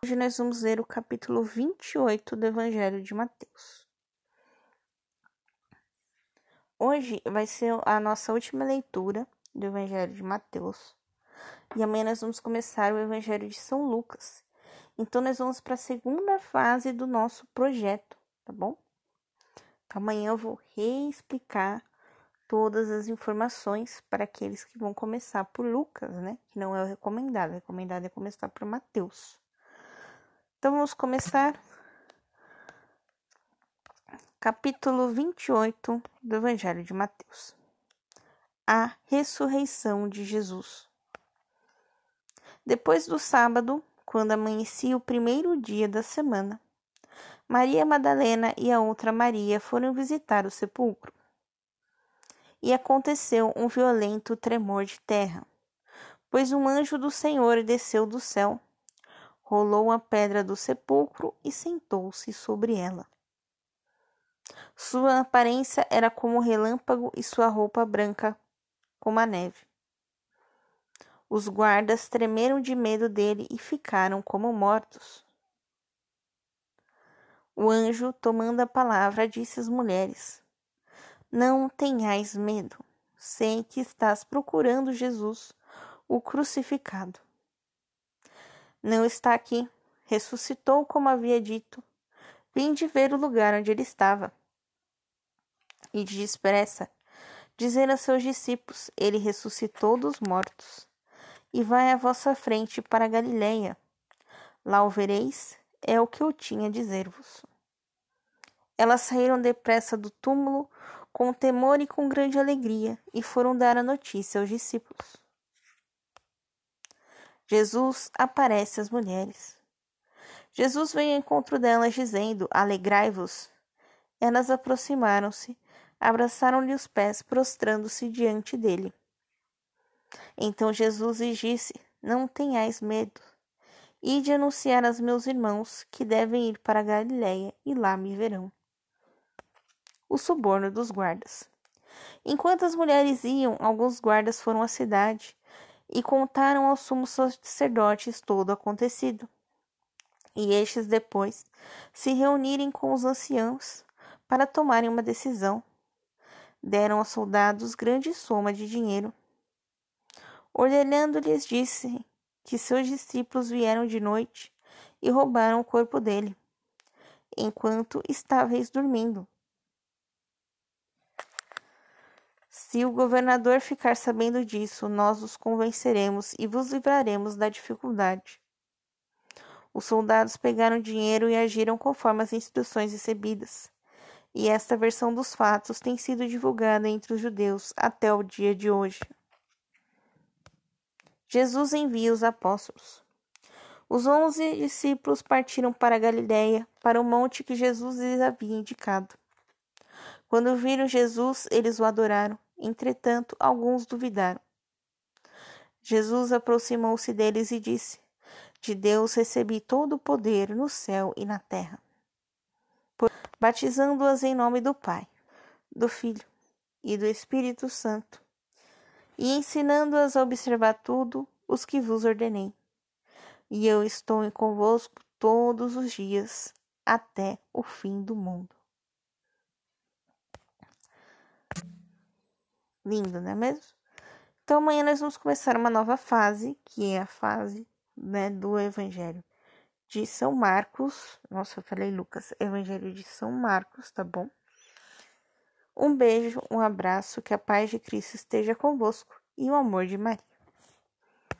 Hoje nós vamos ler o capítulo 28 do Evangelho de Mateus. Hoje vai ser a nossa última leitura do Evangelho de Mateus. E amanhã nós vamos começar o Evangelho de São Lucas. Então nós vamos para a segunda fase do nosso projeto, tá bom? Então, amanhã eu vou reexplicar todas as informações para aqueles que vão começar por Lucas, né? Que não é o recomendado. O recomendado é começar por Mateus. Então vamos começar. Capítulo 28 do Evangelho de Mateus. A ressurreição de Jesus. Depois do sábado, quando amanhecia o primeiro dia da semana, Maria Madalena e a outra Maria foram visitar o sepulcro e aconteceu um violento tremor de terra, pois um anjo do Senhor desceu do céu, rolou a pedra do sepulcro e sentou-se sobre ela. Sua aparência era como relâmpago e sua roupa branca como a neve. Os guardas tremeram de medo dele e ficaram como mortos. O anjo, tomando a palavra, disse às mulheres: não tenhais medo. Sei que estás procurando Jesus, o crucificado. Não está aqui. Ressuscitou como havia dito. Vinde ver o lugar onde ele estava. E de expressa, dizer a seus discípulos: Ele ressuscitou dos mortos. E vai à vossa frente para Galiléia. Lá o vereis, é o que eu tinha a dizer-vos. Elas saíram depressa do túmulo com temor e com grande alegria, e foram dar a notícia aos discípulos. Jesus aparece às mulheres. Jesus veio ao encontro delas, dizendo: Alegrai-vos. Elas aproximaram-se, abraçaram-lhe os pés, prostrando-se diante dele. Então Jesus lhes disse: Não tenhais medo. Ide anunciar aos meus irmãos que devem ir para Galiléia e lá me verão o suborno dos guardas. Enquanto as mulheres iam, alguns guardas foram à cidade e contaram aos sumos sacerdotes todo o acontecido. E estes depois se reunirem com os anciãos para tomarem uma decisão. Deram aos soldados grande soma de dinheiro. Ordenando-lhes, disse que seus discípulos vieram de noite e roubaram o corpo dele, enquanto estáveis dormindo. Se o governador ficar sabendo disso, nós os convenceremos e vos livraremos da dificuldade. Os soldados pegaram dinheiro e agiram conforme as instruções recebidas. E esta versão dos fatos tem sido divulgada entre os judeus até o dia de hoje. Jesus envia os apóstolos. Os onze discípulos partiram para a Galiléia, para o monte que Jesus lhes havia indicado. Quando viram Jesus, eles o adoraram Entretanto, alguns duvidaram. Jesus aproximou-se deles e disse: De Deus recebi todo o poder no céu e na terra. Batizando-as em nome do Pai, do Filho e do Espírito Santo, e ensinando-as a observar tudo os que vos ordenei. E eu estou convosco todos os dias, até o fim do mundo. Lindo, não é mesmo? Então amanhã nós vamos começar uma nova fase, que é a fase né, do Evangelho de São Marcos. Nossa, eu falei Lucas, Evangelho de São Marcos, tá bom? Um beijo, um abraço, que a paz de Cristo esteja convosco e o amor de Maria.